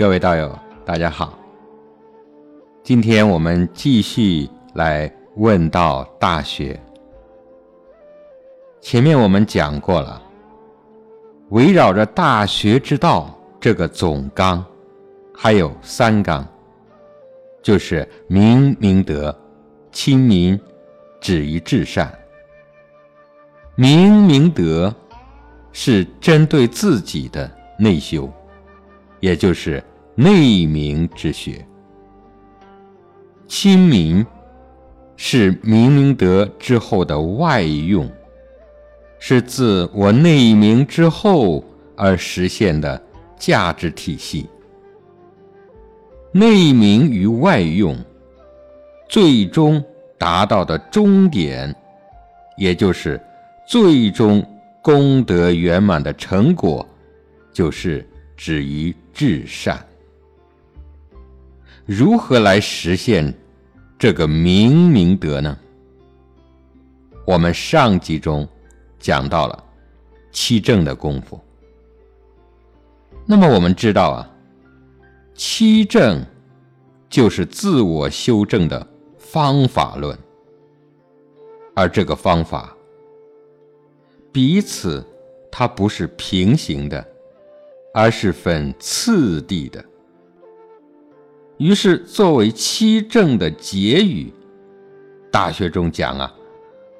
各位道友，大家好。今天我们继续来问道《大学》。前面我们讲过了，围绕着《大学之道》这个总纲，还有三纲，就是明明德、亲民、止于至善。明明德是针对自己的内修，也就是内明之学。亲民是明明德之后的外用，是自我内明之后而实现的价值体系。内明与外用，最终达到的终点，也就是最终功德圆满的成果，就是止于至善。如何来实现这个明明德呢？我们上集中讲到了七正的功夫。那么我们知道啊，七正就是自我修正的方法论，而这个方法彼此它不是平行的，而是分次第的。于是，作为七正的结语，《大学》中讲啊：“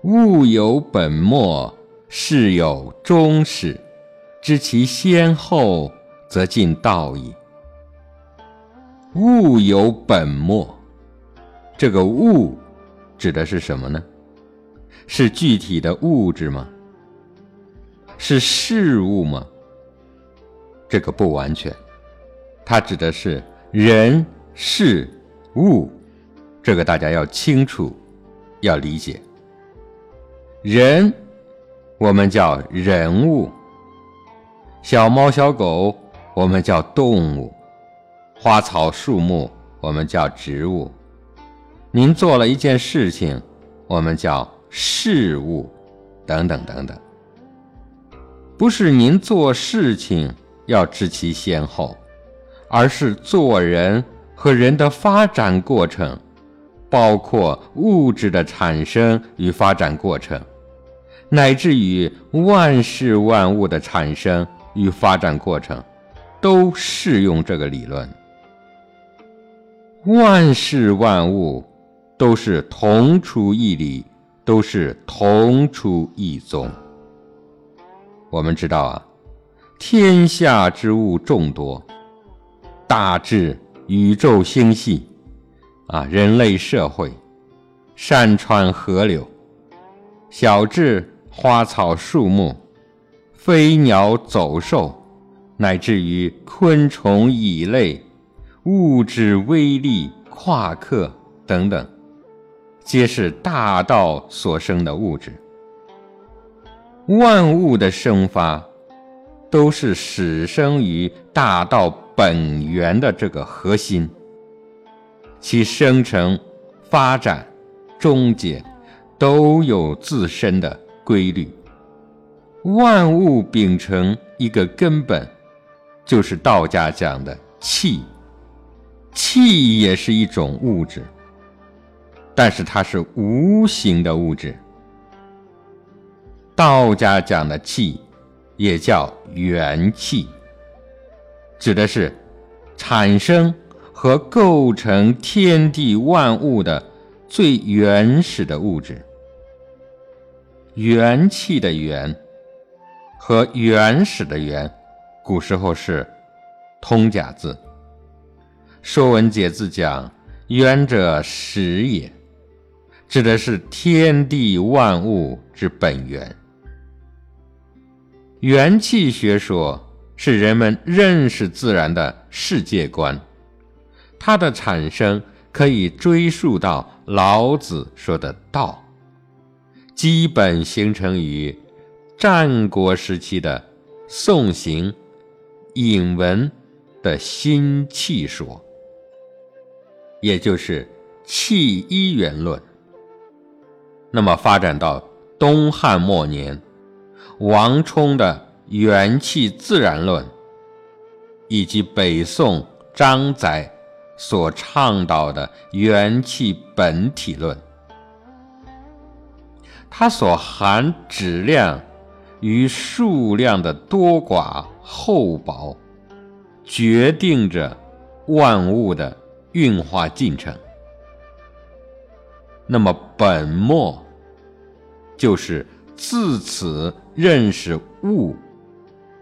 物有本末，事有终始，知其先后，则近道矣。”物有本末，这个物指的是什么呢？是具体的物质吗？是事物吗？这个不完全，它指的是人。事物，这个大家要清楚，要理解。人，我们叫人物；小猫、小狗，我们叫动物；花草、树木，我们叫植物。您做了一件事情，我们叫事物，等等等等。不是您做事情要知其先后，而是做人。和人的发展过程，包括物质的产生与发展过程，乃至于万事万物的产生与发展过程，都适用这个理论。万事万物都是同出一理，都是同出一宗。我们知道啊，天下之物众多，大致。宇宙星系，啊，人类社会，山川河流，小至花草树木，飞鸟走兽，乃至于昆虫蚁类，物质微粒、夸克等等，皆是大道所生的物质。万物的生发，都是始生于大道。本源的这个核心，其生成、发展、终结，都有自身的规律。万物秉承一个根本，就是道家讲的气。气也是一种物质，但是它是无形的物质。道家讲的气，也叫元气。指的是产生和构成天地万物的最原始的物质。元气的元和原始的元，古时候是通假字。《说文解字》讲：“元者始也”，指的是天地万物之本源。元气学说。是人们认识自然的世界观，它的产生可以追溯到老子说的道，基本形成于战国时期的宋行、尹文的新气说，也就是气一元论。那么发展到东汉末年，王充的。元气自然论，以及北宋张载所倡导的元气本体论，它所含质量与数量的多寡厚薄，决定着万物的运化进程。那么本末就是自此认识物，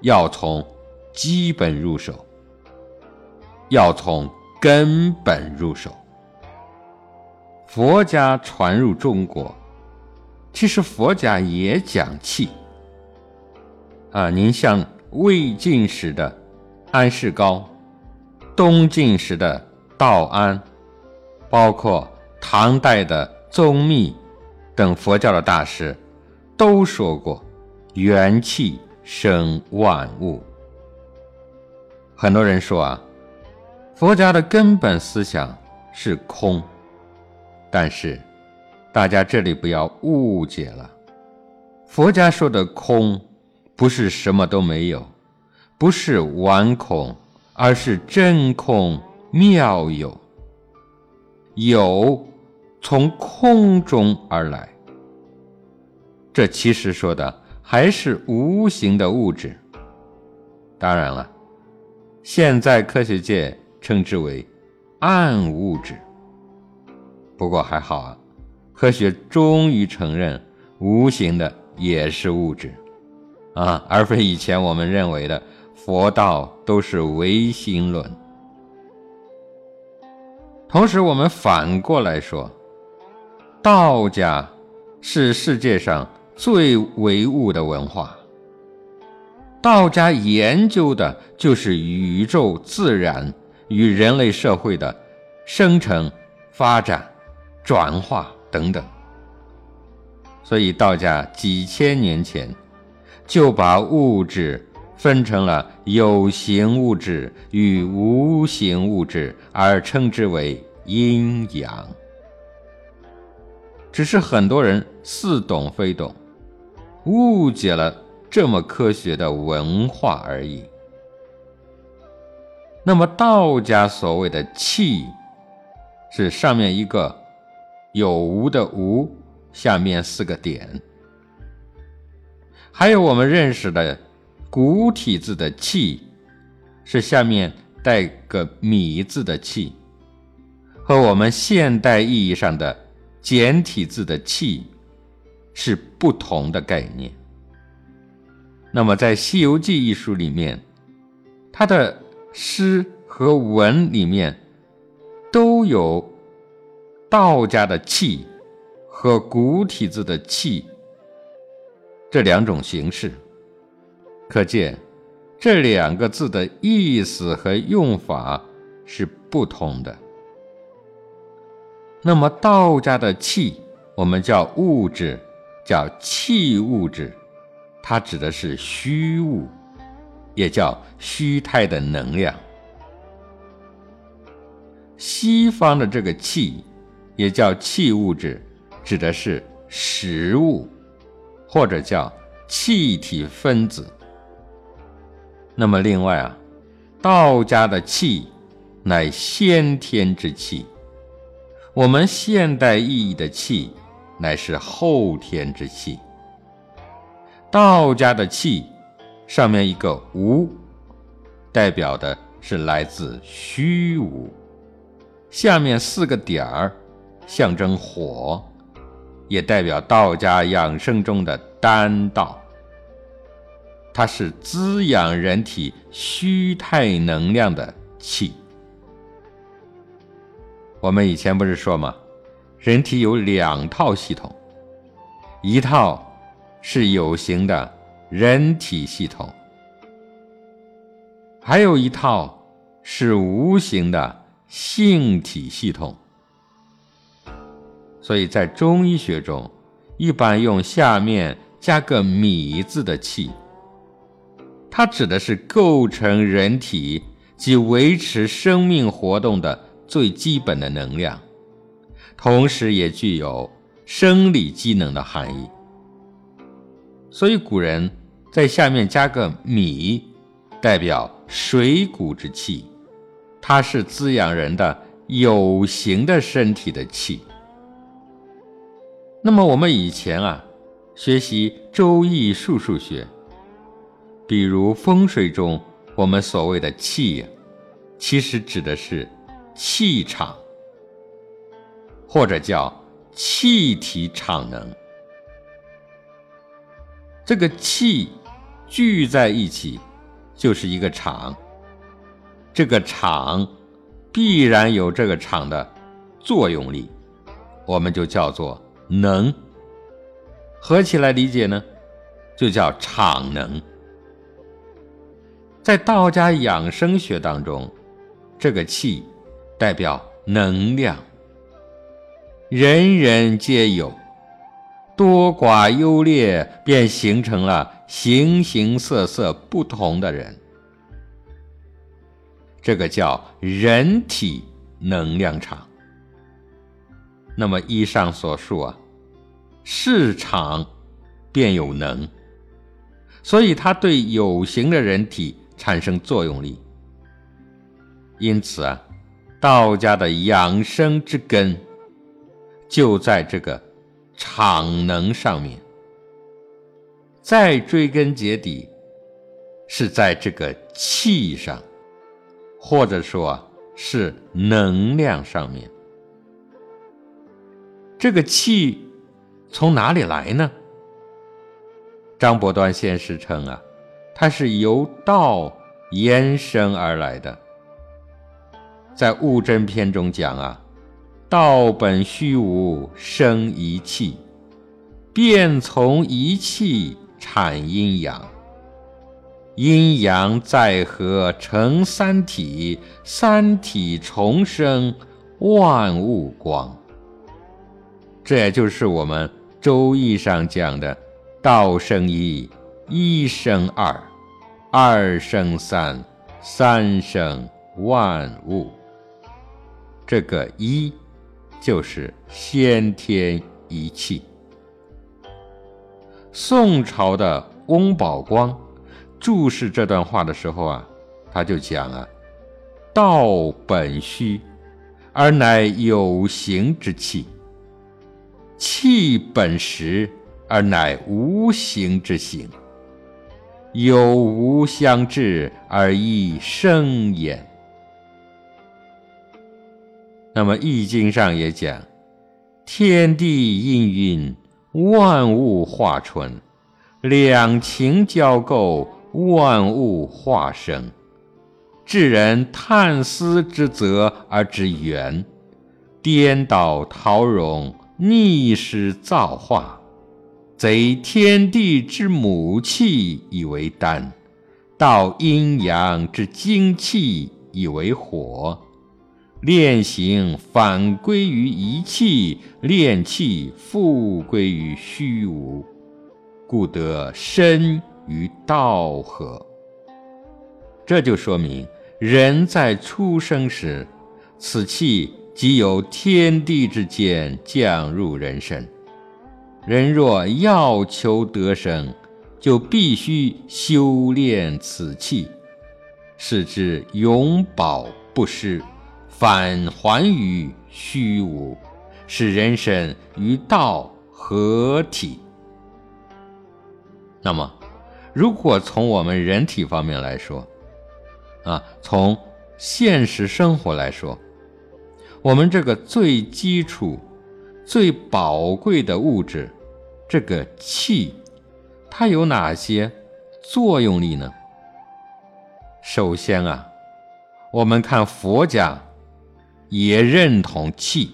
要从基本入手，要从根本入手。佛家传入中国，其实佛家也讲气啊。您像魏晋时的安世高，东晋时的道安，包括唐代的。宗密等佛教的大师都说过：“元气生万物。”很多人说啊，佛家的根本思想是空，但是大家这里不要误解了，佛家说的空不是什么都没有，不是顽空，而是真空妙有，有。从空中而来，这其实说的还是无形的物质。当然了，现在科学界称之为暗物质。不过还好啊，科学终于承认无形的也是物质啊，而非以前我们认为的佛道都是唯心论。同时，我们反过来说。道家是世界上最唯物的文化。道家研究的就是宇宙、自然与人类社会的生成、发展、转化等等。所以，道家几千年前就把物质分成了有形物质与无形物质，而称之为阴阳。只是很多人似懂非懂，误解了这么科学的文化而已。那么道家所谓的气，是上面一个有无的无，下面四个点。还有我们认识的古体字的气，是下面带个米字的气，和我们现代意义上的。简体字的“气”是不同的概念。那么，在《西游记》一书里面，它的诗和文里面都有道家的“气”和古体字的“气”这两种形式，可见这两个字的意思和用法是不同的。那么道家的气，我们叫物质，叫气物质，它指的是虚物，也叫虚态的能量。西方的这个气，也叫气物质，指的是实物，或者叫气体分子。那么另外啊，道家的气，乃先天之气。我们现代意义的气，乃是后天之气。道家的气，上面一个无，代表的是来自虚无；下面四个点儿，象征火，也代表道家养生中的丹道。它是滋养人体虚态能量的气。我们以前不是说吗？人体有两套系统，一套是有形的人体系统，还有一套是无形的性体系统。所以在中医学中，一般用下面加个“米”字的气，它指的是构成人体及维持生命活动的。最基本的能量，同时也具有生理机能的含义。所以古人在下面加个“米”，代表水谷之气，它是滋养人的有形的身体的气。那么我们以前啊，学习《周易》数数学，比如风水中我们所谓的气，其实指的是气场，或者叫气体场能。这个气聚在一起，就是一个场。这个场必然有这个场的作用力，我们就叫做能。合起来理解呢，就叫场能。在道家养生学当中，这个气代表能量，人人皆有，多寡优劣便形成了形形色色不同的人。这个叫人体能量场。那么，以上所述啊，市场便有能，所以它对有形的人体产生作用力。因此啊，道家的养生之根就在这个场能上面。再追根结底，是在这个气上。或者说，是能量上面，这个气从哪里来呢？张伯端先生称啊，它是由道延伸而来的。在《物真篇》中讲啊，道本虚无，生一气，便从一气产阴阳。阴阳再合成三体，三体重生万物光。这也就是我们《周易》上讲的“道生一，一生二，二生三，三生万物”。这个“一”就是先天一气。宋朝的翁宝光。注释这段话的时候啊，他就讲啊：“道本虚，而乃有形之气；气本实，而乃无形之形。有无相至，而一生焉。”那么《易经》上也讲：“天地氤氲，万物化春，两情交构。”万物化生，至人探思之则而知源，颠倒陶融，逆施造化，贼天地之母气以为丹，道阴阳之精气以为火，炼形反归于一气，炼气复归于虚无，故得身。与道合，这就说明人在出生时，此气即由天地之间降入人身。人若要求得生，就必须修炼此气，使之永保不失，返还于虚无，使人身与道合体。那么。如果从我们人体方面来说，啊，从现实生活来说，我们这个最基础、最宝贵的物质，这个气，它有哪些作用力呢？首先啊，我们看佛家也认同气，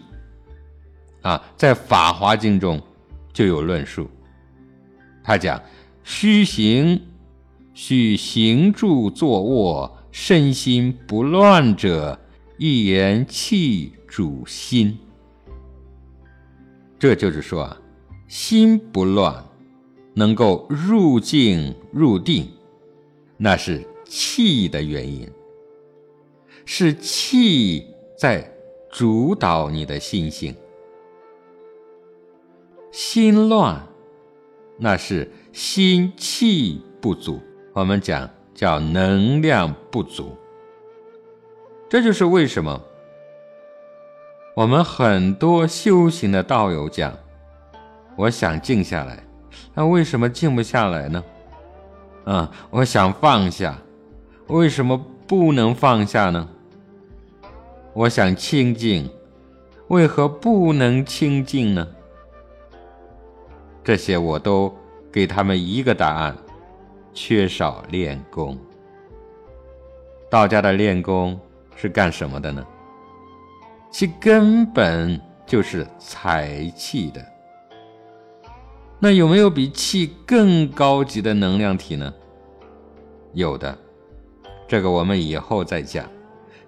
啊，在《法华经》中就有论述，他讲。虚行，须行住坐卧，身心不乱者，一言气主心。这就是说啊，心不乱，能够入静入定，那是气的原因，是气在主导你的心性。心乱，那是。心气不足，我们讲叫能量不足。这就是为什么我们很多修行的道友讲，我想静下来，那为什么静不下来呢？啊，我想放下，为什么不能放下呢？我想清净，为何不能清净呢？这些我都给他们一个答案：缺少练功。道家的练功是干什么的呢？其根本就是采气的。那有没有比气更高级的能量体呢？有的，这个我们以后再讲。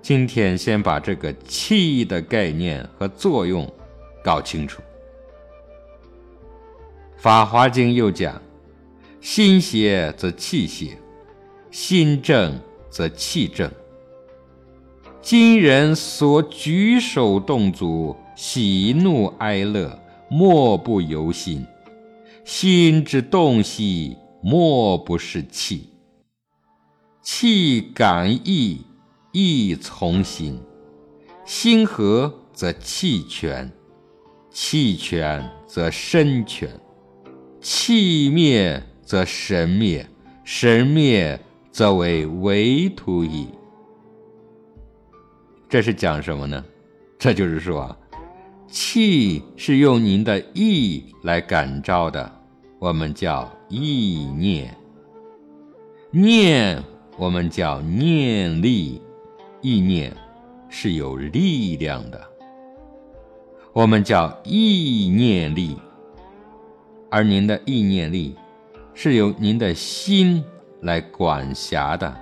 今天先把这个气的概念和作用搞清楚。《法华经》又讲：“心邪则气邪，心正则气正。今人所举手动足、喜怒哀乐，莫不由心。心之动息，莫不是气。气感意。”意从心，心和则气全，气全则身全，气灭则神灭，神灭则为为土矣。这是讲什么呢？这就是说啊，气是用您的意来感召的，我们叫意念；念我们叫念力。意念是有力量的，我们叫意念力，而您的意念力是由您的心来管辖的，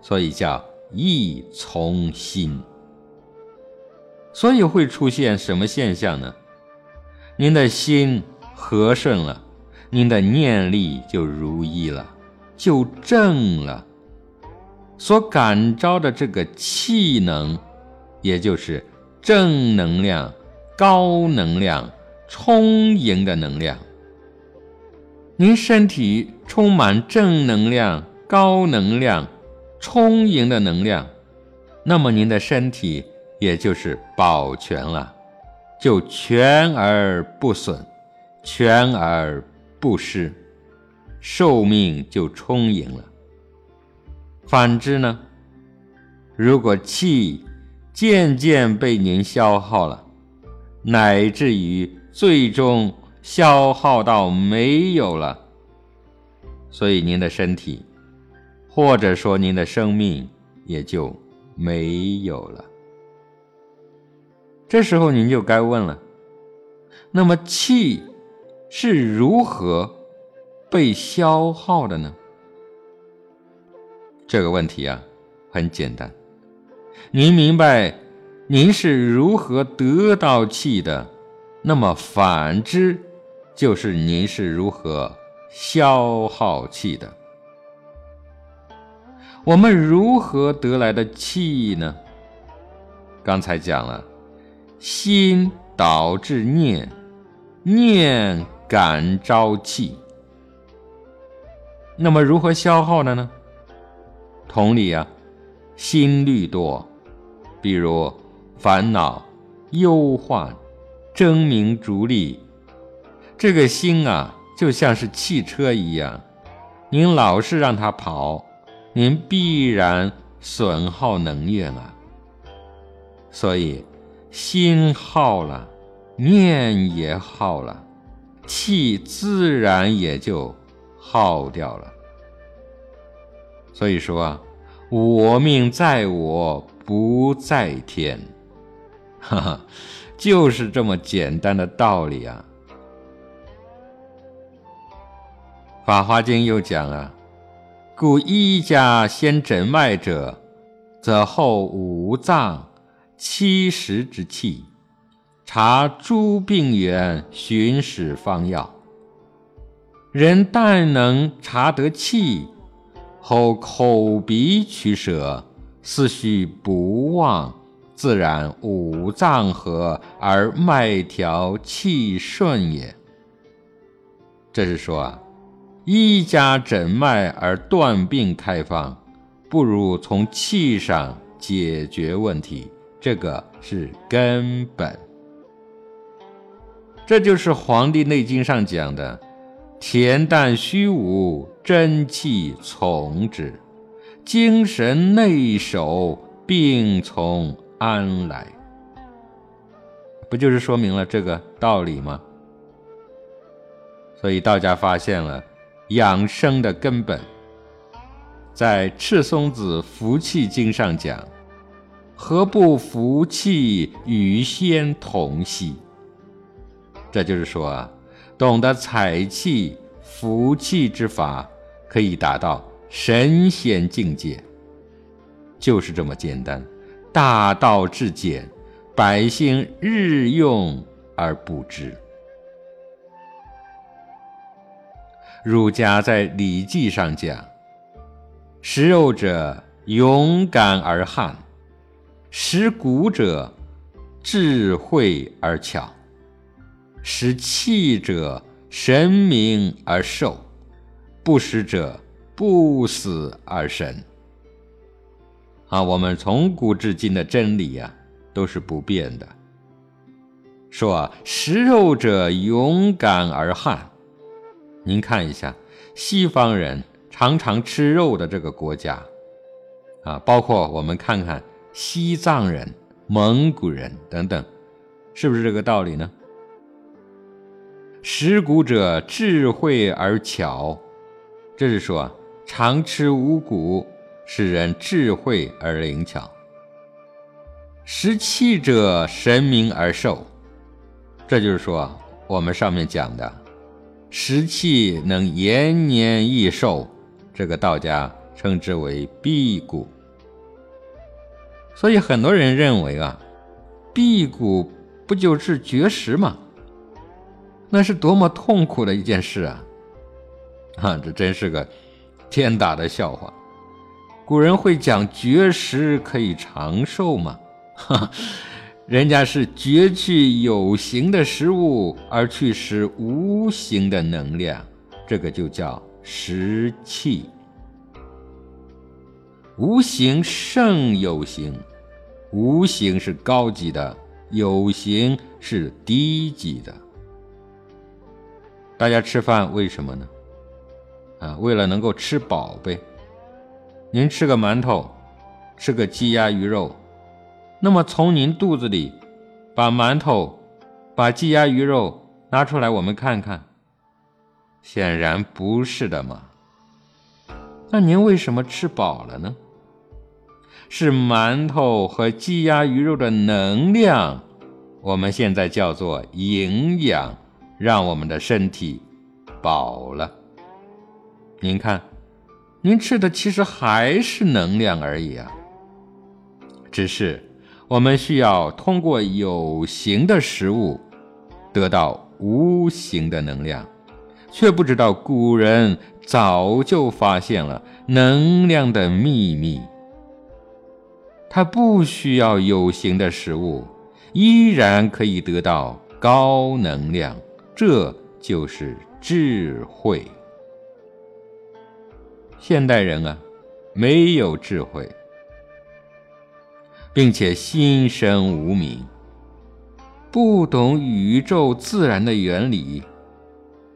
所以叫意从心。所以会出现什么现象呢？您的心和顺了，您的念力就如意了，就正了。所感召的这个气能，也就是正能量、高能量、充盈的能量。您身体充满正能量、高能量、充盈的能量，那么您的身体也就是保全了，就全而不损，全而不失，寿命就充盈了。反之呢？如果气渐渐被您消耗了，乃至于最终消耗到没有了，所以您的身体，或者说您的生命也就没有了。这时候您就该问了：那么气是如何被消耗的呢？这个问题啊，很简单。您明白您是如何得到气的，那么反之，就是您是如何消耗气的。我们如何得来的气呢？刚才讲了，心导致念，念感召气。那么如何消耗的呢？同理啊，心虑多，比如烦恼、忧患、争名逐利，这个心啊，就像是汽车一样，您老是让它跑，您必然损耗能源了。所以，心耗了，念也耗了，气自然也就耗掉了。所以说啊，我命在我不在天，哈哈，就是这么简单的道理啊。《法华经》又讲啊，故医家先诊脉者，则后五脏七十之气，查诸病源，寻使方药。人但能查得气。后口鼻取舍，思绪不忘，自然五脏和而脉调气顺也。这是说啊，医家诊脉而断病开方，不如从气上解决问题，这个是根本。这就是《黄帝内经》上讲的“恬淡虚无，真气从之；精神内守，病从安来”。不就是说明了这个道理吗？所以道家发现了养生的根本，在《赤松子服气经》上讲：“何不服气与仙同息？”这就是说啊，懂得采气、服气之法，可以达到神仙境界。就是这么简单，大道至简，百姓日用而不知。儒家在《礼记》上讲：“食肉者勇敢而悍，食谷者智慧而巧。”食气者神明而寿，不食者不死而神。啊，我们从古至今的真理呀，都是不变的。说食肉者勇敢而悍，您看一下西方人常常吃肉的这个国家，啊，包括我们看看西藏人、蒙古人等等，是不是这个道理呢？食谷者智慧而巧，这是说常吃五谷，使人智慧而灵巧。食气者神明而寿，这就是说我们上面讲的食气能延年益寿，这个道家称之为辟谷。所以很多人认为啊，辟谷不就是绝食吗？那是多么痛苦的一件事啊！啊，这真是个天大的笑话。古人会讲绝食可以长寿吗？哈，人家是绝去有形的食物，而去食无形的能量，这个就叫食气。无形胜有形，无形是高级的，有形是低级的。大家吃饭为什么呢？啊，为了能够吃饱呗。您吃个馒头，吃个鸡鸭鱼肉，那么从您肚子里把馒头、把鸡鸭鱼肉拿出来，我们看看，显然不是的嘛。那您为什么吃饱了呢？是馒头和鸡鸭鱼肉的能量，我们现在叫做营养。让我们的身体饱了。您看，您吃的其实还是能量而已啊。只是我们需要通过有形的食物得到无形的能量，却不知道古人早就发现了能量的秘密。他不需要有形的食物，依然可以得到高能量。这就是智慧。现代人啊，没有智慧，并且心生无明，不懂宇宙自然的原理，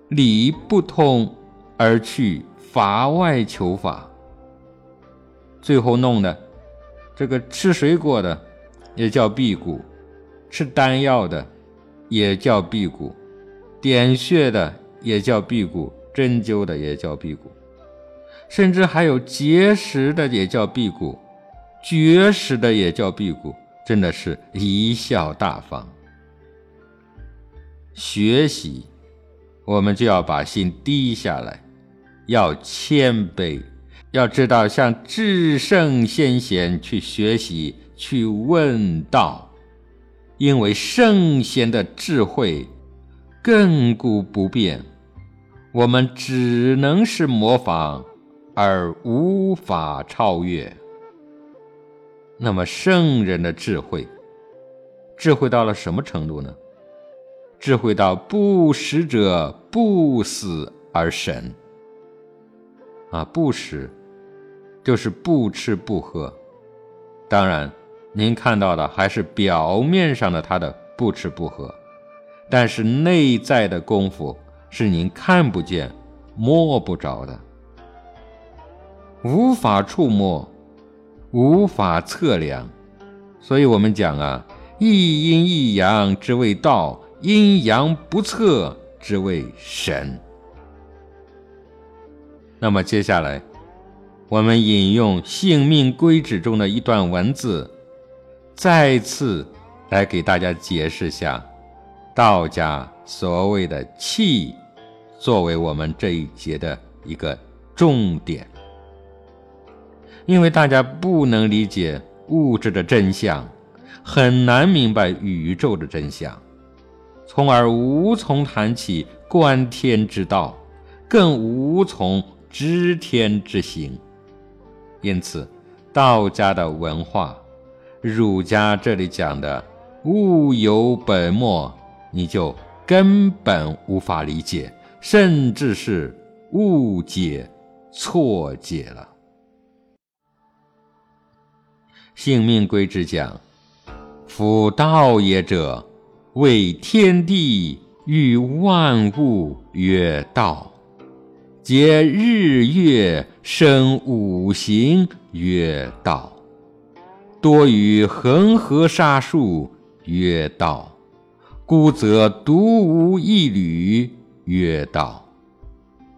理不通而去法外求法，最后弄的这个吃水果的也叫辟谷，吃丹药的也叫辟谷。点穴的也叫辟谷，针灸的也叫辟谷，甚至还有节食的也叫辟谷，绝食的也叫辟谷，真的是贻笑大方。学习，我们就要把心低下来，要谦卑，要知道向至圣先贤去学习，去问道，因为圣贤的智慧。亘古不变，我们只能是模仿，而无法超越。那么圣人的智慧，智慧到了什么程度呢？智慧到不食者不死而神。啊，不食就是不吃不喝，当然，您看到的还是表面上的他的不吃不喝，但是内在的功夫是您看不见、摸不着的，无法触摸，无法测量。所以我们讲啊，一阴一阳之谓道，阴阳不测之谓神。那么接下来。我们引用《性命规旨》中的一段文字，再次来给大家解释下道家所谓的“气”，作为我们这一节的一个重点。因为大家不能理解物质的真相，很难明白宇宙的真相，从而无从谈起观天之道，更无从知天之行。因此，道家的文化，儒家这里讲的“物有本末”，你就根本无法理解，甚至是误解、错解了。性命归之讲：“夫道也者，为天地与万物曰道。”皆日月生五行曰道，多于恒河沙数曰道，故则独无一缕曰道。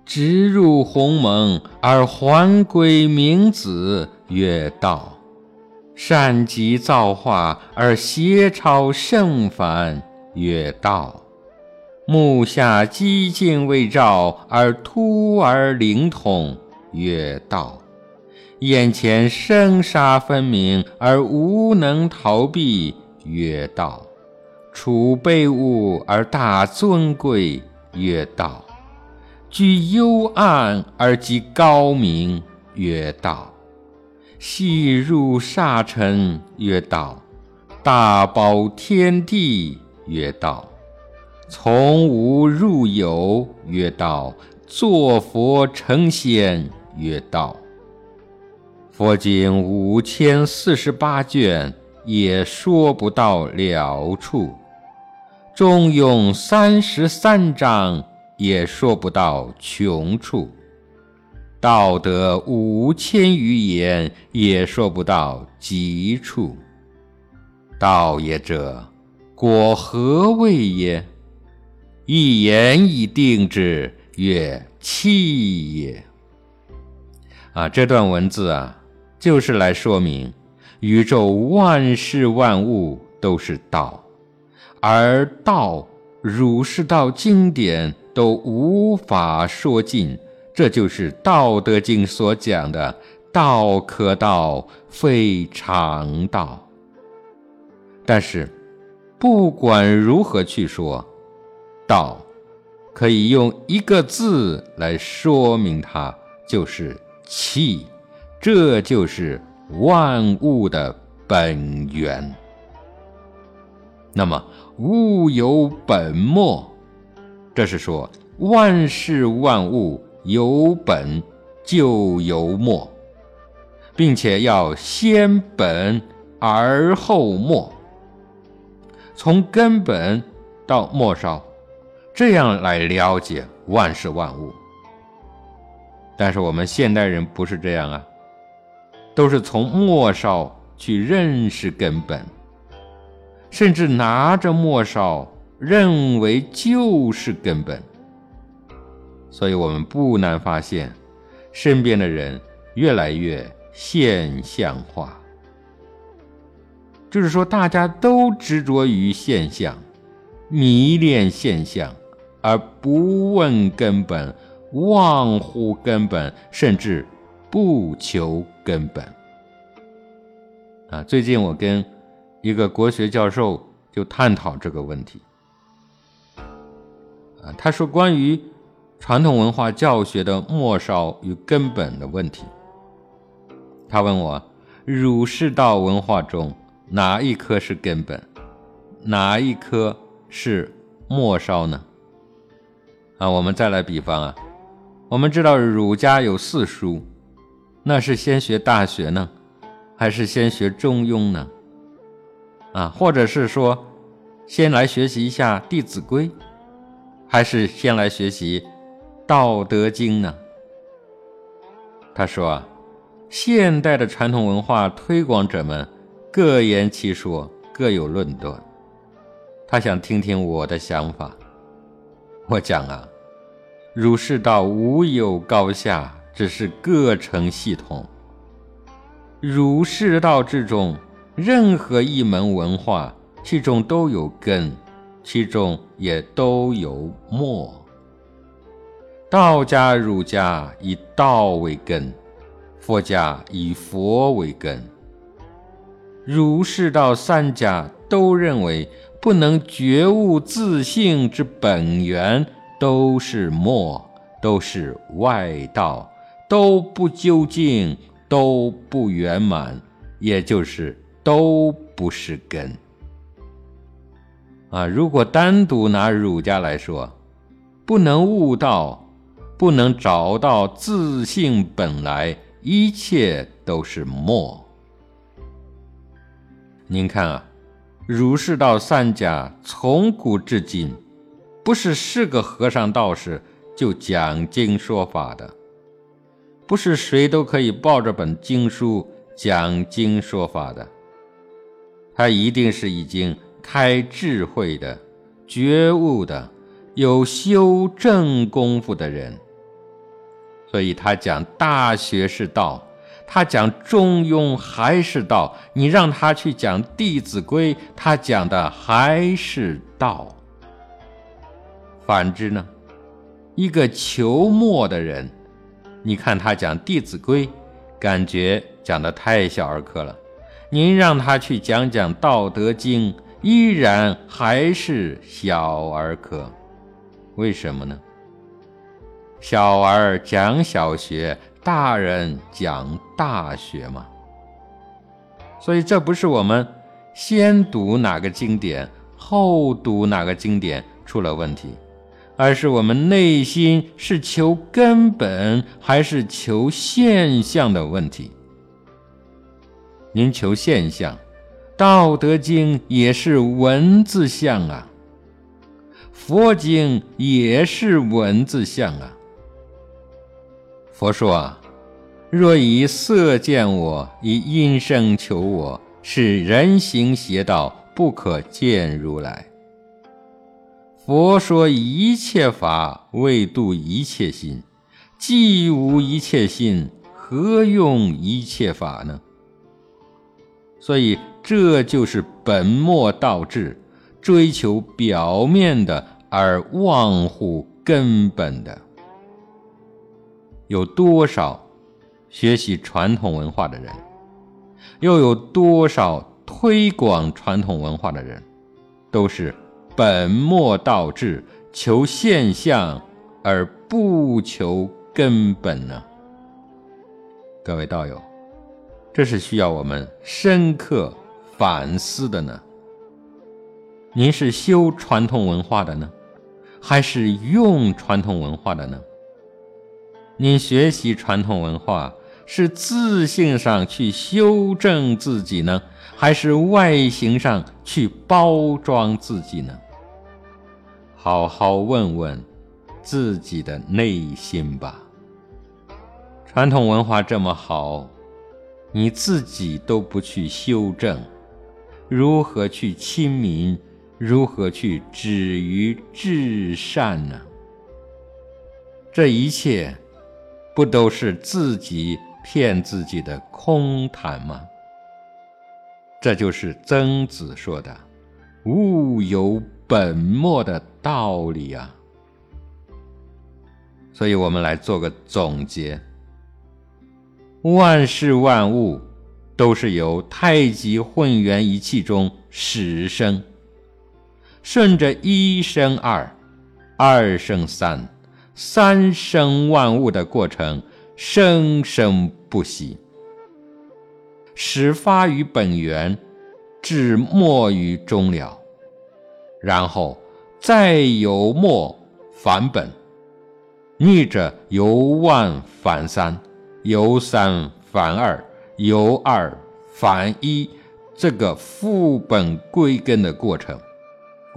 直入鸿蒙而还归明子曰道，善极造化而邪超圣凡曰道。目下寂静未照，而突而灵通，曰道；眼前生杀分明，而无能逃避，曰道；处卑物而大尊贵，曰道；居幽暗而极高明，曰道；细入沙尘，曰道；大包天地，曰道。从无入有，曰道；作佛成仙，曰道。佛经五千四十八卷，也说不到了处；中庸三十三章，也说不到穷处；道德五千余言，也说不到极处。道也者，果何谓也？一言以定之，曰气也。啊，这段文字啊，就是来说明宇宙万事万物都是道，而道儒释道经典都无法说尽。这就是《道德经》所讲的“道可道，非常道”。但是，不管如何去说。道，可以用一个字来说明它，就是气，这就是万物的本源。那么物有本末，这是说万事万物有本就有末，并且要先本而后末，从根本到末梢。这样来了解万事万物，但是我们现代人不是这样啊，都是从末梢去认识根本，甚至拿着末梢认为就是根本，所以我们不难发现，身边的人越来越现象化，就是说大家都执着于现象，迷恋现象。而不问根本，忘乎根本，甚至不求根本。啊，最近我跟一个国学教授就探讨这个问题。啊，他说关于传统文化教学的末梢与根本的问题，他问我：儒释道文化中哪一科是根本，哪一科是末梢呢？啊，我们再来比方啊，我们知道儒家有四书，那是先学《大学》呢，还是先学中庸呢？啊，或者是说，先来学习一下《弟子规》，还是先来学习《道德经》呢？他说啊，现代的传统文化推广者们各言其说，各有论断。他想听听我的想法。我讲啊，儒释道无有高下，只是各成系统。儒释道之中，任何一门文化，其中都有根，其中也都有末。道家、儒家以道为根，佛家以佛为根。儒释道三家都认为，不能觉悟自性之本源，都是末，都是外道，都不究竟。都不圆满，也就是都不是根啊！如果单独拿儒家来说，不能悟道，不能找到自性本来，一切都是末。您看啊，儒释道三家从古至今，不是是个和尚道士就讲经说法的。不是谁都可以抱着本经书讲经说法的，他一定是已经开智慧的、觉悟的、有修正功夫的人。所以他讲《大学》是道，他讲《中庸》还是道。你让他去讲《弟子规》，他讲的还是道。反之呢，一个求末的人。你看他讲《弟子规》，感觉讲的太小儿科了。您让他去讲讲《道德经》，依然还是小儿科。为什么呢？小儿讲小学，大人讲大学嘛。所以这不是我们先读哪个经典，后读哪个经典出了问题。而是我们内心是求根本还是求现象的问题。您求现象，《道德经》也是文字相啊，佛经也是文字相啊。佛说啊，若以色见我，以音声求我，是人行邪道，不可见如来。佛说一切法为度一切心，既无一切心，何用一切法呢？所以这就是本末倒置，追求表面的而忘乎根本的。有多少学习传统文化的人，又有多少推广传统文化的人，都是。本末倒置，求现象而不求根本呢？各位道友，这是需要我们深刻反思的呢。您是修传统文化的呢，还是用传统文化的呢？您学习传统文化是自信上去修正自己呢？还是外形上去包装自己呢？好好问问自己的内心吧。传统文化这么好，你自己都不去修正，如何去亲民？如何去止于至善呢？这一切不都是自己骗自己的空谈吗？这就是曾子说的“物有本末”的道理啊。所以我们来做个总结：万事万物都是由太极混元一气中始生，顺着一生二，二生三，三生万物的过程，生生不息。始发于本源，至末于终了，然后再由末返本，逆者由万返三，由三反二，由二反一这个复本归根的过程，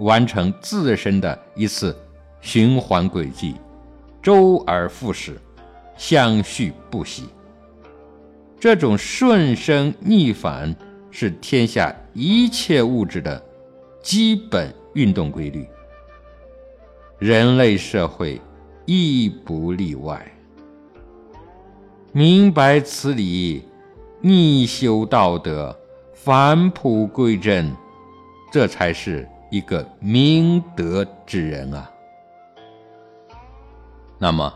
完成自身的一次循环轨迹，周而复始，相续不息。这种顺生逆反是天下一切物质的基本运动规律，人类社会亦不例外。明白此理，逆修道德，返璞归真，这才是一个明德之人啊。那么，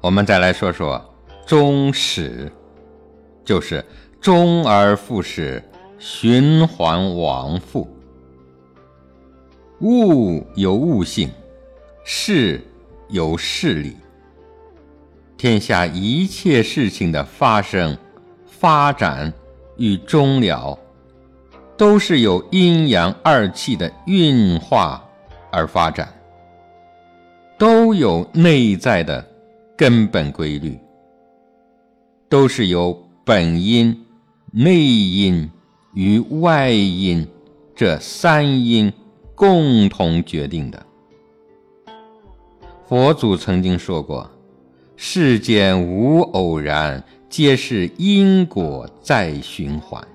我们再来说说终始，就是终而复始，循环往复。物有物性，事有事理。天下一切事情的发生、发展与终了，都是由阴阳二气的运化而发展，都有内在的根本规律，都是由本因、内因与外因这三因共同决定的。佛祖曾经说过。世间无偶然，皆是因果在循环。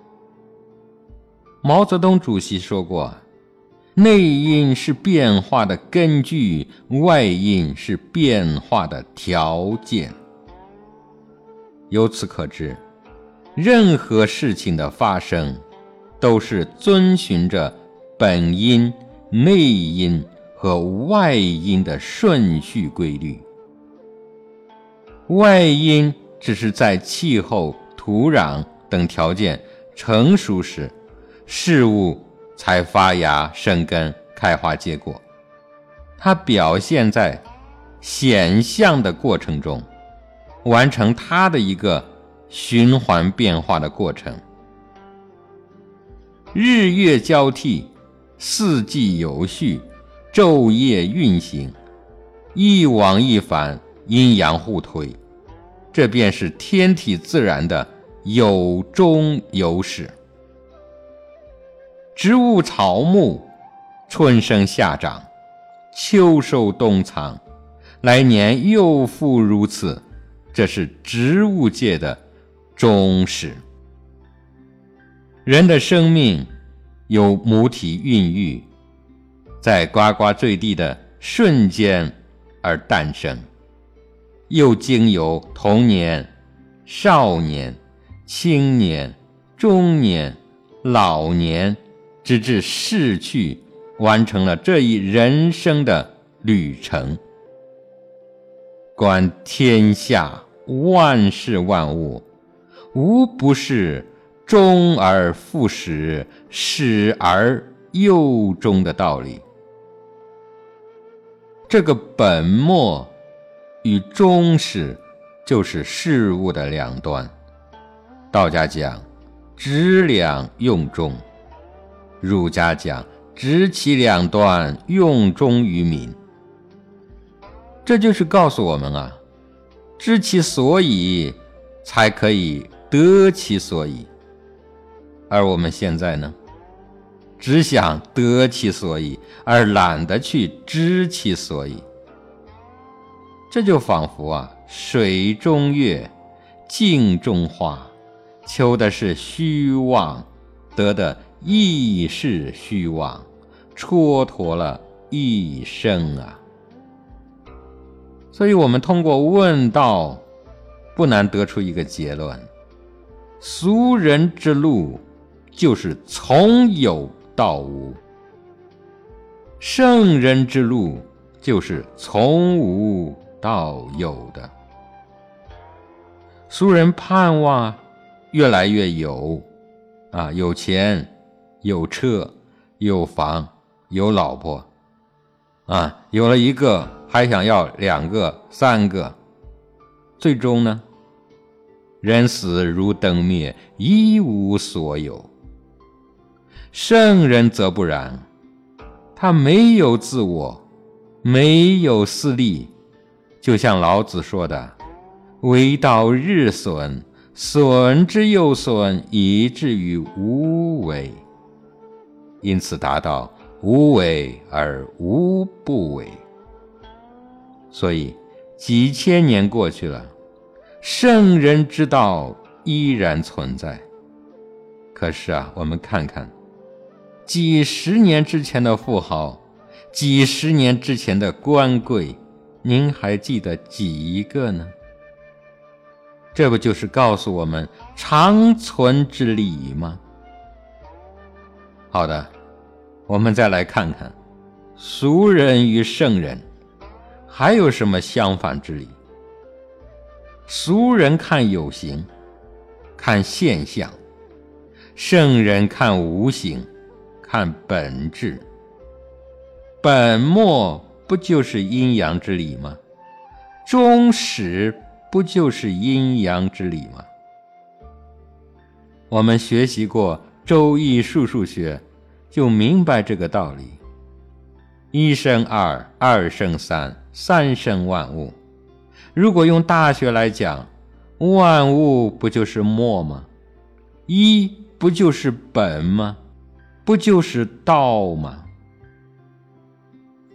毛泽东主席说过：“内因是变化的根据，外因是变化的条件。”由此可知，任何事情的发生，都是遵循着本因、内因和外因的顺序规律。外因只是在气候、土壤等条件成熟时，事物才发芽、生根、开花、结果。它表现在显象的过程中，完成它的一个循环变化的过程。日月交替，四季有序，昼夜运行，一往一返。阴阳互推，这便是天体自然的有终有始。植物草木，春生夏长，秋收冬藏，来年又复如此，这是植物界的终始。人的生命由母体孕育，在呱呱坠地的瞬间而诞生。又经由童年、少年、青年、中年、老年，直至逝去，完成了这一人生的旅程。观天下万事万物，无不是终而复始、始而又终的道理。这个本末。与终始，就是事物的两端。道家讲知两用中，儒家讲知其两端用中于民。这就是告诉我们啊，知其所以，才可以得其所以。而我们现在呢，只想得其所以，而懒得去知其所以。这就仿佛啊，水中月，镜中花，求的是虚妄，得的亦是虚妄，蹉跎了一生啊。所以，我们通过问道，不难得出一个结论：俗人之路，就是从有到无；圣人之路，就是从无。道有的俗人盼望越来越有啊，有钱、有车、有房、有老婆啊，有了一个还想要两个、三个，最终呢，人死如灯灭，一无所有。圣人则不然，他没有自我，没有私利。就像老子说的：“为道日损，损之又损，以至于无为。因此达到无为而无不为。所以几千年过去了，圣人之道依然存在。可是啊，我们看看，几十年之前的富豪，几十年之前的官贵，您还记得几个呢？这不就是告诉我们长存之理吗？好的。我们再来看看，俗人与圣人还有什么相反之理？俗人看有形，看现象；圣人看无形，看本质。本末不就是阴阳之理吗？终始不就是阴阳之理吗？我们学习过《周易》数数学。就明白这个道理：一生二，二生三，三生万物。如果用大学来讲，万物不就是末吗？一不就是本吗？不就是道吗？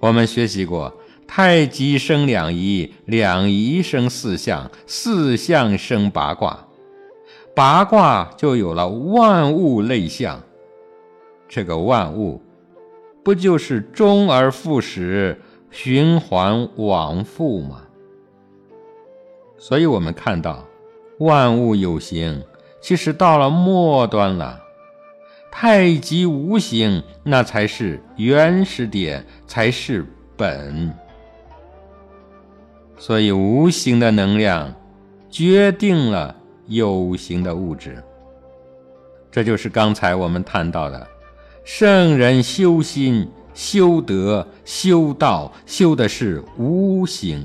我们学习过，太极生两仪，两仪生四象，四象生八卦，八卦就有了万物类象。这个万物，不就是终而复始、循环往复吗？所以，我们看到万物有形，其实到了末端了。太极无形，那才是原始点，才是本。所以，无形的能量决定了有形的物质。这就是刚才我们谈到的。圣人修心、修德、修道，修的是无形；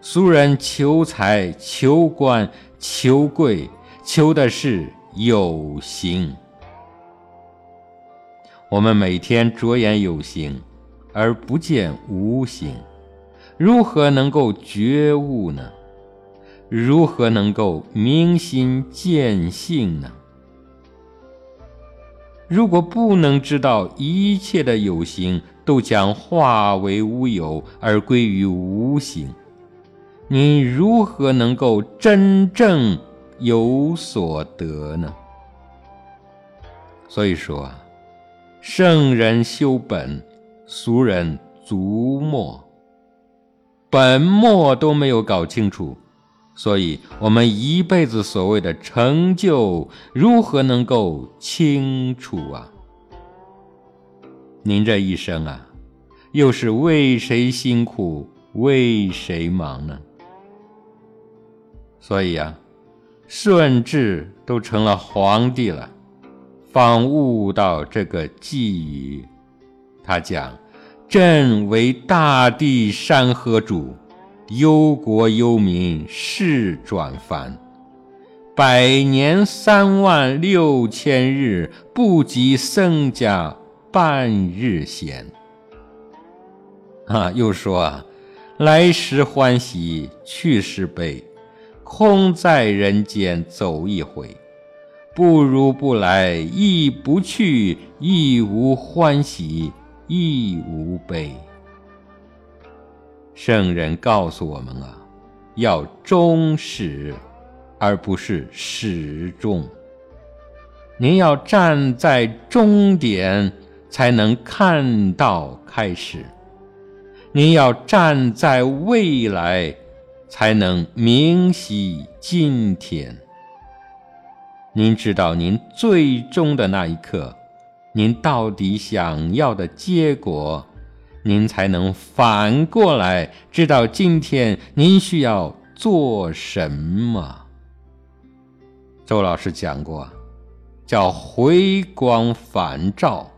俗人求财、求官、求贵，求的是有形。我们每天着眼有形，而不见无形，如何能够觉悟呢？如何能够明心见性呢？如果不能知道一切的有形都将化为乌有而归于无形，你如何能够真正有所得呢？所以说啊，圣人修本，俗人逐末，本末都没有搞清楚。所以，我们一辈子所谓的成就，如何能够清楚啊？您这一生啊，又是为谁辛苦，为谁忙呢？所以啊，顺治都成了皇帝了，方悟到这个寄语。他讲：“朕为大地山河主。”忧国忧民事转繁，百年三万六千日，不及僧家半日闲。啊，又说啊，来时欢喜，去时悲，空在人间走一回，不如不来，亦不去，亦无欢喜，亦无悲。圣人告诉我们啊，要终始，而不是始终。您要站在终点，才能看到开始；您要站在未来，才能明晰今天。您知道，您最终的那一刻，您到底想要的结果？您才能反过来知道今天您需要做什么。周老师讲过，叫回光返照，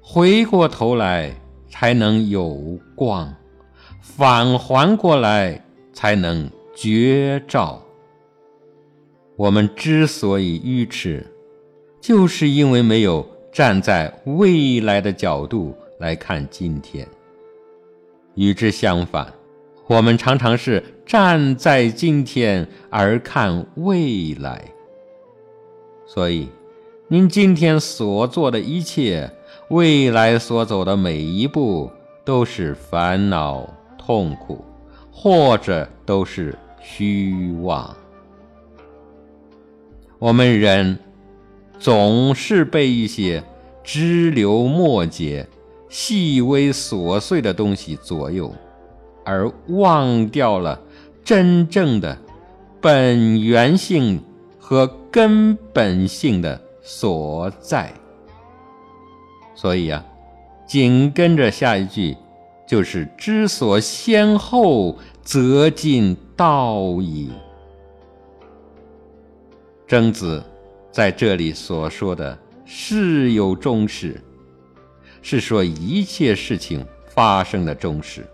回过头来才能有光，返还过来才能觉照。我们之所以愚痴，就是因为没有站在未来的角度。来看今天，与之相反，我们常常是站在今天而看未来，所以您今天所做的一切，未来所走的每一步，都是烦恼、痛苦，或者都是虚妄。我们人总是被一些支流末节、细微琐碎的东西左右。而忘掉了真正的本源性和根本性的所在，所以啊，紧跟着下一句就是“知所先后，则近道矣”。曾子在这里所说的事有终始，是说一切事情发生的终始。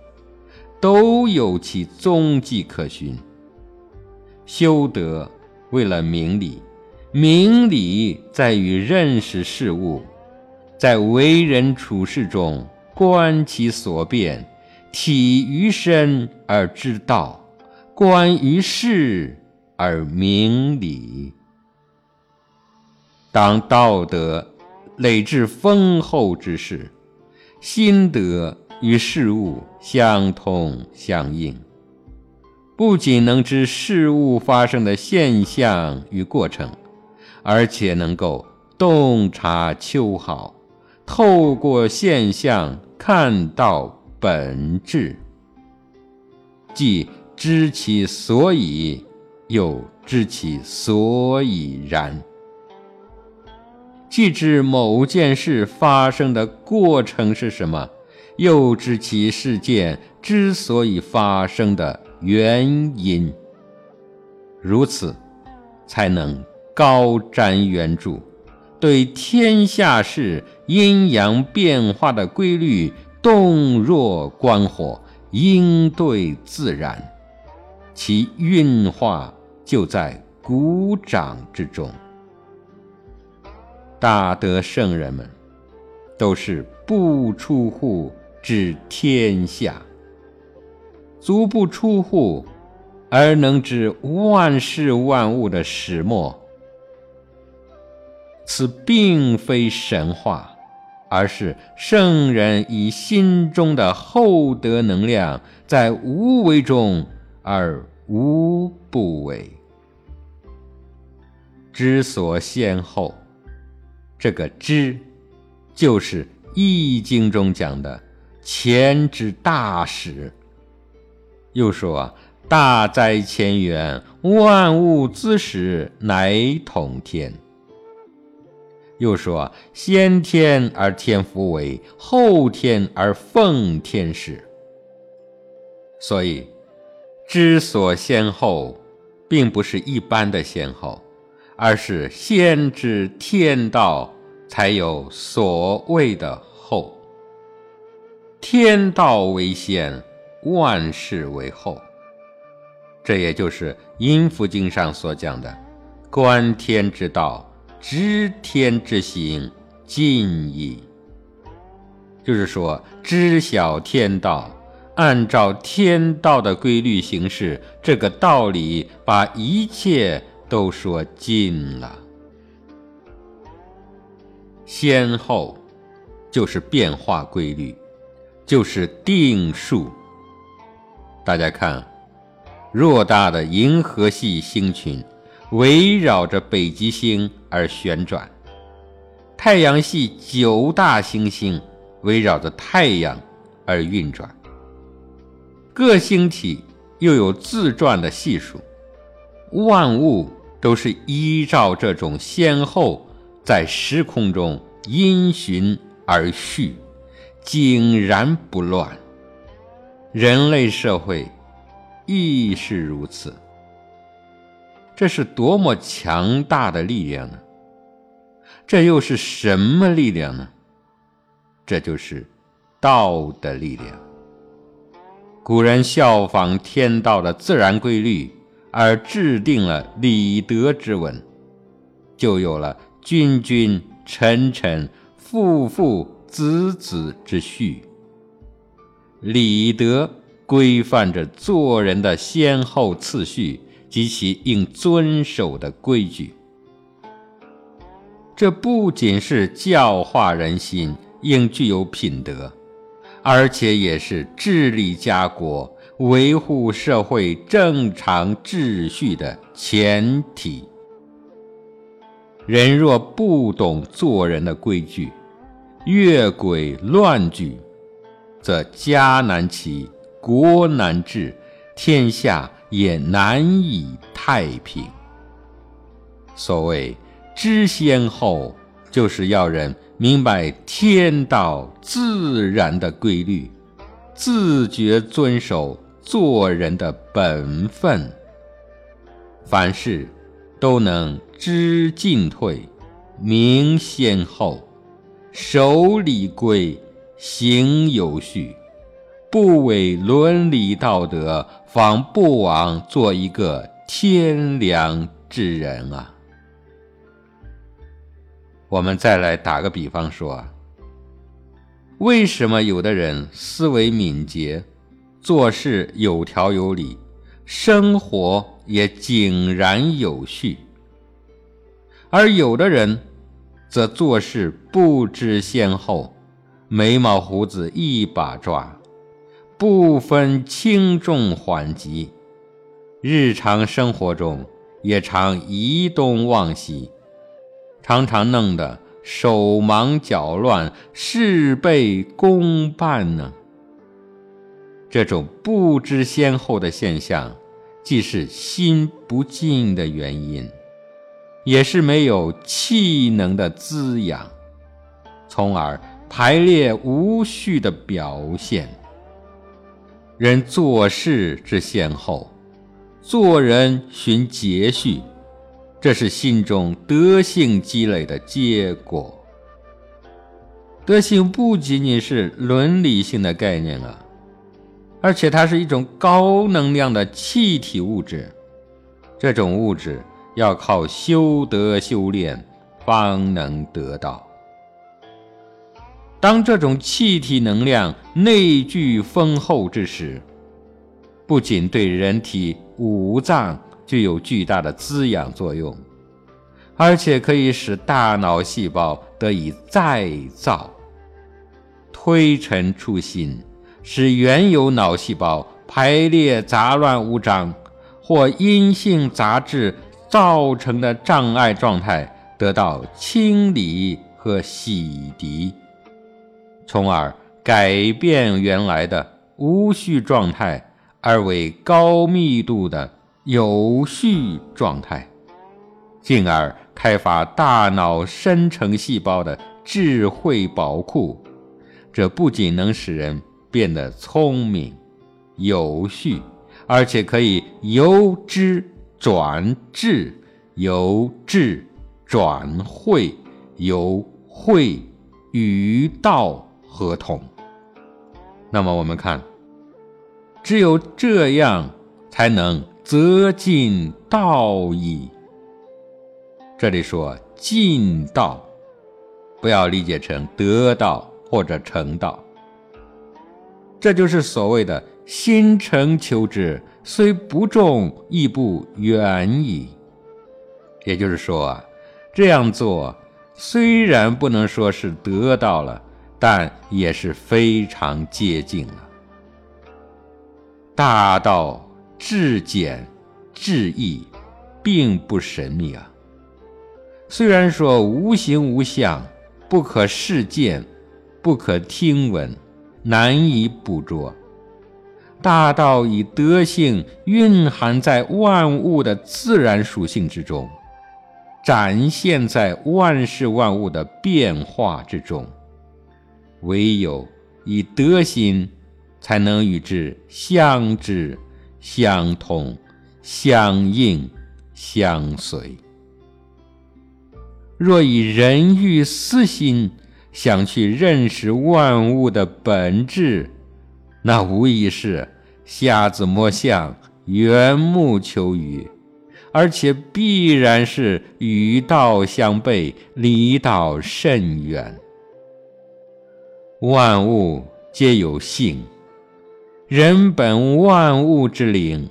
都有其踪迹可循。修德为了明理，明理在于认识事物，在为人处事中观其所变，体于身而知道，观于事而明理。当道德累至丰厚之时，心得。与事物相通相应，不仅能知事物发生的现象与过程，而且能够洞察秋毫，透过现象看到本质，即知其所以，又知其所以然，既知某件事发生的过程是什么。又知其事件之所以发生的原因，如此，才能高瞻远瞩，对天下事阴阳变化的规律洞若观火，应对自然，其运化就在鼓掌之中。大德圣人们，都是不出户。知天下，足不出户而能知万事万物的始末。此并非神话，而是圣人以心中的厚德能量，在无为中而无不为。知所先后，这个知，就是《易经》中讲的。前之大始。又说啊，大哉乾元，万物之始，乃统天。又说先天而天福为，后天而奉天时。所以，知所先后，并不是一般的先后，而是先知天道，才有所谓的后。天道为先，万事为后。这也就是《阴符经》上所讲的“观天之道，知天之行，尽矣”。就是说，知晓天道，按照天道的规律行事，这个道理把一切都说尽了。先后，就是变化规律。就是定数。大家看，偌大的银河系星群围绕着北极星而旋转，太阳系九大行星围绕着太阳而运转，各星体又有自转的系数，万物都是依照这种先后在时空中因循而序。井然不乱，人类社会亦是如此。这是多么强大的力量呢？这又是什么力量呢？这就是道的力量。古人效仿天道的自然规律，而制定了礼德之文，就有了君君臣臣父父。子子之序，礼德规范着做人的先后次序及其应遵守的规矩。这不仅是教化人心应具有品德，而且也是治理家国、维护社会正常秩序的前提。人若不懂做人的规矩，越轨乱举，则家难齐，国难治，天下也难以太平。所谓。知先后，就是要人明白天道自然的规律，自觉遵守做人的本分。凡事都能知进退，明先后，守礼规，行有序，不违伦理道德，方不枉做一个天良之人啊！我们再来打个比方说，为什么有的人思维敏捷，做事有条有理，生活也井然有序，而有的人则做事不知先后，眉毛胡子一把抓，不分轻重缓急，日常生活中也常移东忘西。常常弄得手忙脚乱、事倍功半呢。这种不知先后的现象，既是心不静的原因，也是没有气能的滋养，从而排列无序的表现。人做事之先后，做人寻节序。这是心中德性积累的结果。德性不仅仅是伦理性的概念啊，而且它是一种高能量的气体物质。这种物质要靠修德修炼方能得到。当这种气体能量内聚丰厚之时，不仅对人体五脏。具有巨大的滋养作用，而且可以使大脑细胞得以再造、推陈出新，使原有脑细胞排列杂乱无章或阴性杂质造成的障碍状态得到清理和洗涤，从而改变原来的无序状态，而为高密度的。有序状态，进而开发大脑深层细胞的智慧宝库。这不仅能使人变得聪明、有序，而且可以由知转智，由智转慧，由慧与道合同。那么我们看，只有这样，才能。则尽道矣。这里说尽道，不要理解成得道或者成道。这就是所谓的心诚求之，虽不中，亦不远矣。也就是说啊，这样做虽然不能说是得到了，但也是非常接近了。大道。至简至易，并不神秘啊。虽然说无形无相，不可视见，不可听闻，难以捕捉。大道以德性蕴含在万物的自然属性之中，展现在万事万物的变化之中。唯有以德心，才能与之相知。相通、相应、相随。若以人欲私心想去认识万物的本质，那无疑是瞎子摸象、缘木求鱼，而且必然是与道相悖、离道甚远。万物皆有性。人本万物之灵，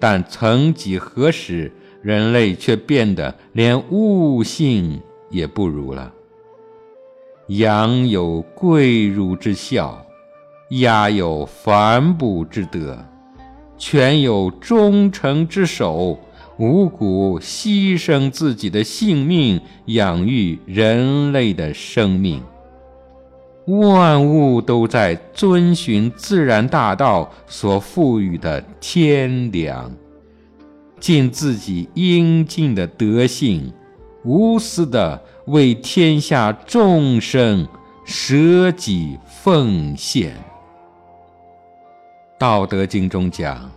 但曾几何时，人类却变得连悟性也不如了。羊有跪乳之孝，鸦有反哺之德，犬有忠诚之守。五谷牺牲自己的性命，养育人类的生命。万物都在遵循自然大道所赋予的天良，尽自己应尽的德性，无私的为天下众生舍己奉献。《道德经》中讲。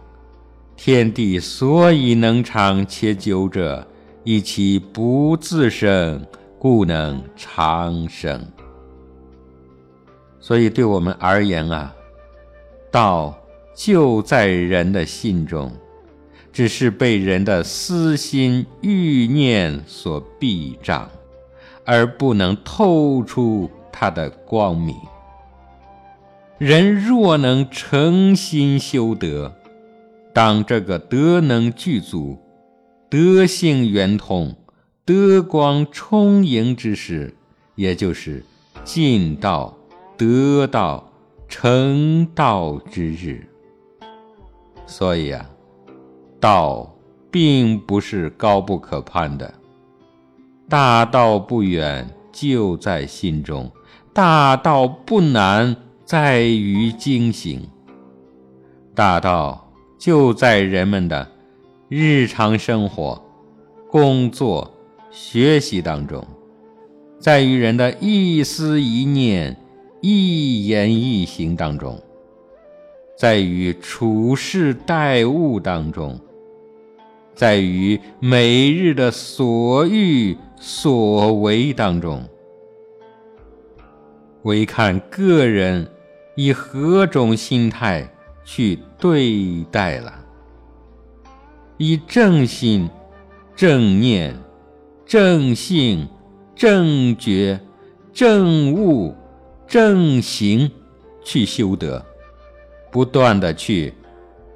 天地所以能长且久者，以其不自生，故能长生。所以，对我们而言啊，道就在人的心中，只是被人的私心欲念所蔽障，而不能透出它的光明。人若能诚心修德，当这个德能具足、德性圆通、德光充盈之时，也就是尽道、得道、成道之日。所以啊，道并不是高不可攀的，大道不远，就在心中；大道不难，在于精行。大道。就在人们的日常生活、工作、学习当中，在于人的一思一念、一言一行当中，在于处事待物当中，在于每日的所欲所为当中，唯看个人以何种心态。去对待了，以正心、正念、正性、正觉、正悟、正行去修德，不断的去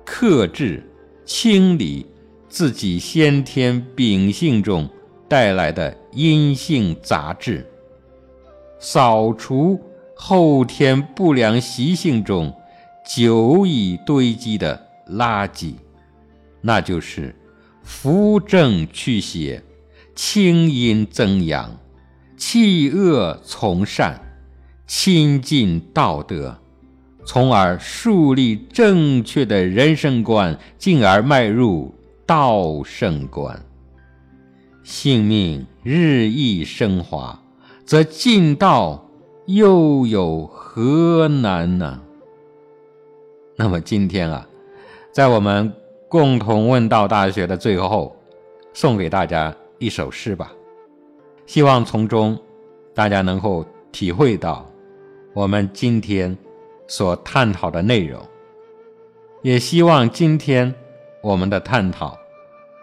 克制、清理自己先天秉性中带来的阴性杂质，扫除后天不良习性中。久已堆积的垃圾，那就是扶正祛邪，清阴增阳，弃恶从善，亲近道德，从而树立正确的人生观，进而迈入道圣观。性命日益升华，则进道又有何难呢？那么今天啊，在我们共同问道大学的最后，送给大家一首诗吧。希望从中大家能够体会到我们今天所探讨的内容，也希望今天我们的探讨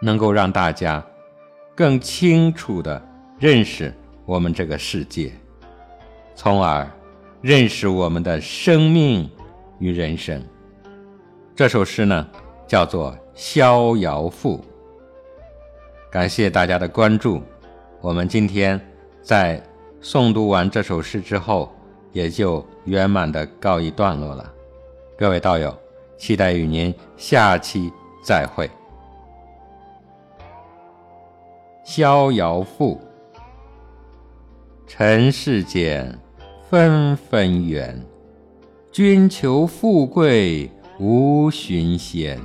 能够让大家更清楚地认识我们这个世界，从而认识我们的生命与人生。这首诗呢，叫做《逍遥赋》。感谢大家的关注。我们今天在诵读完这首诗之后，也就圆满的告一段落了。各位道友，期待与您下期再会。《逍遥赋》：尘世间纷纷缘，君求富贵。无寻仙，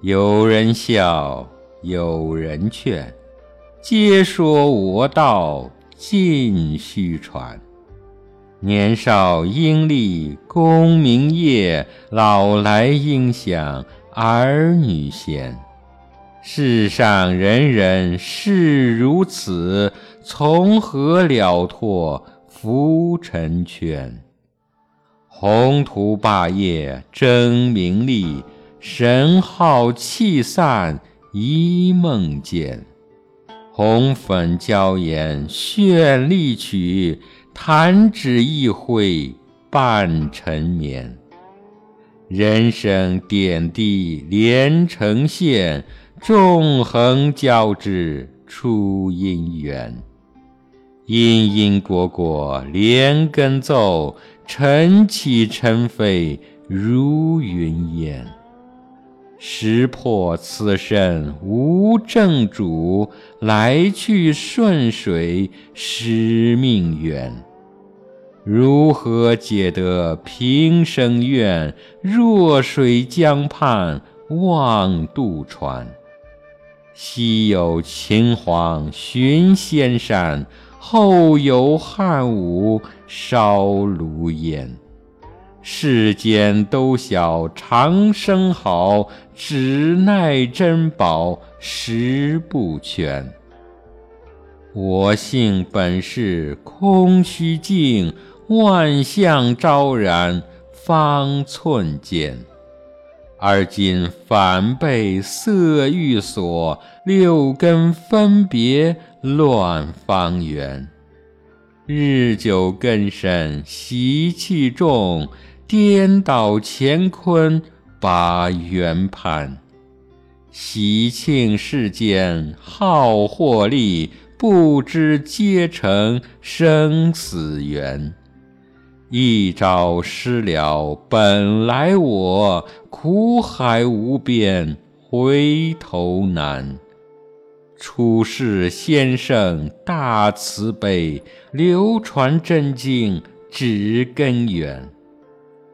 有人笑，有人劝，皆说我道尽虚传。年少应立功名业，老来应享儿女贤。世上人人是如此，从何了脱浮尘圈？宏图霸业争名利，神号气散一梦间。红粉娇颜绚丽曲，弹指一挥半尘眠。人生点滴连成线，纵横交织出姻缘。因因果果连根奏，尘起尘飞如云烟。识破此身无正主，来去顺水失命缘。如何解得平生怨？弱水江畔望渡船。西有秦皇寻仙山，后有汉武烧炉烟。世间都晓长生好，只奈珍宝识不全。我性本是空虚境，万象昭然方寸间。而今反被色欲锁，六根分别乱方圆。日久根深习气重。颠倒乾坤把圆盘，喜庆世间好获利，不知皆成生死缘。一朝失了本来我，苦海无边回头难。出世先生大慈悲，流传真经指根源。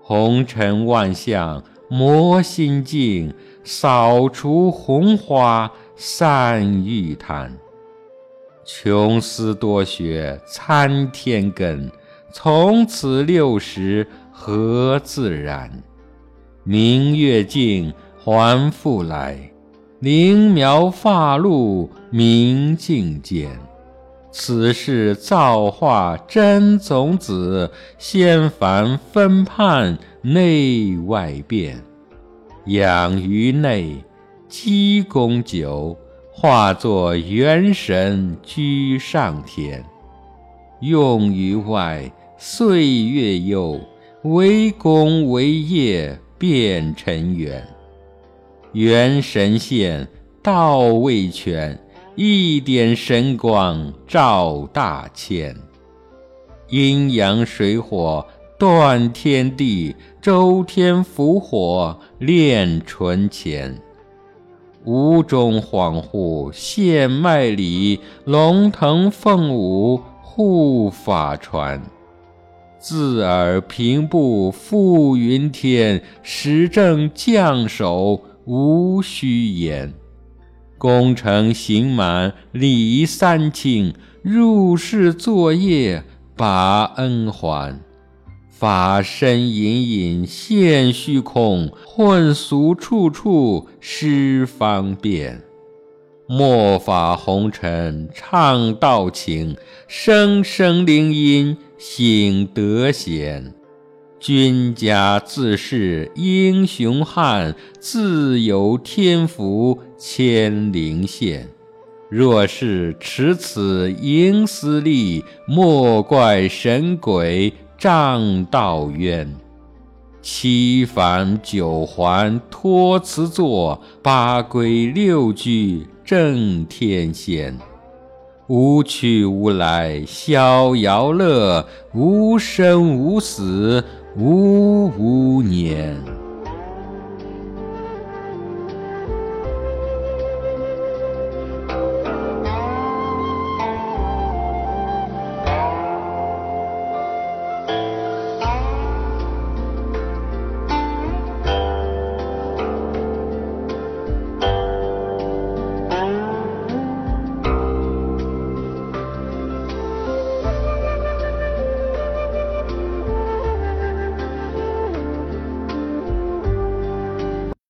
红尘万象磨心境，扫除红花散玉坛。穷思多学参天根，从此六十何自然？明月镜还复来，灵苗发露明镜间。此事造化真种子，仙凡分判内外变。养于内，积功久，化作元神居上天；用于外，岁月悠，为功为业变尘缘。元神现，道未全。一点神光照大千，阴阳水火断天地，周天伏火炼纯乾。五种恍惚现脉里，龙腾凤舞护法传。自耳平步覆云天，时正将首无虚言。功成行满礼三清，入世作业把恩还。法身隐隐现虚空，混俗处处失方便。末法红尘唱道情，声声铃音醒得闲。君家自是英雄汉，自有天福千灵现。若是持此营私利，莫怪神鬼仗道冤。七返九还托辞座，八归六句正天仙。无去无来逍遥乐，无生无死。无无年。